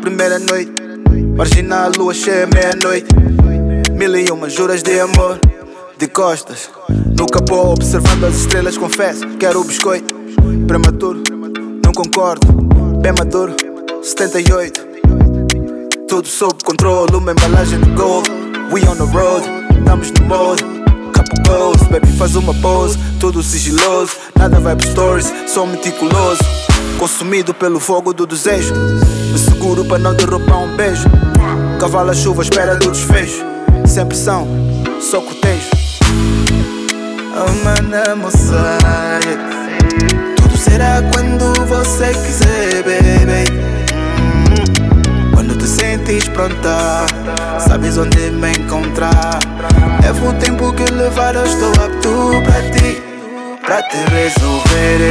primeira noite. Marginal, lua cheia, meia-noite. Mil e uma juras de amor, de costas. No capô, observando as estrelas, confesso. Quero o biscoito, prematuro, não concordo. Bem maduro, 78. Tudo sob controle, uma embalagem de gold. We on the road, estamos no mode. Goals, baby faz uma pose. Tudo sigiloso, nada vai pro stories, sou meticuloso. Consumido pelo fogo do desejo. Me seguro para não derrubar um beijo. Cavalo a chuva, espera do desfecho. Sem pressão, só cortejo. Amanda moça, tudo será quando você quiser, baby te sentes pronta, sabes onde me encontrar. É o tempo que levar, eu estou apto para ti, para te resolver.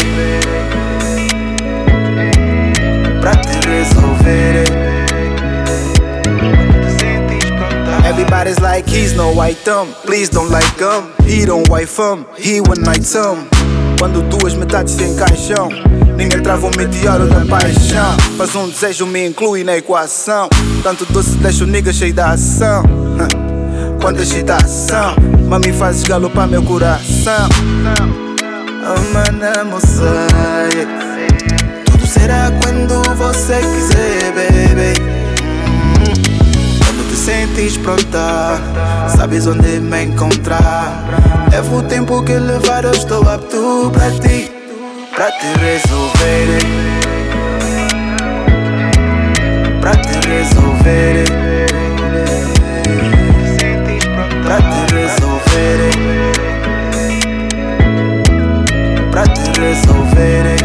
Para te resolver. Like he's no white thumb. Please don't like him. He don't wife him. He one night some. Quando duas metades se encaixam. Ninguém trava um meteoro da paixão. Mas um desejo me inclui na equação. Tanto doce deixa o nigga cheio da ação. Quanta excitação, mami fazes galopar meu coração. Amanda moça, tudo será quando você quiser, quis brotar Sabes onde me encontrar. Levo o tempo que levar, eu estou apto para ti Para te resolver. Para te resolver. Para te resolver. Para te resolver.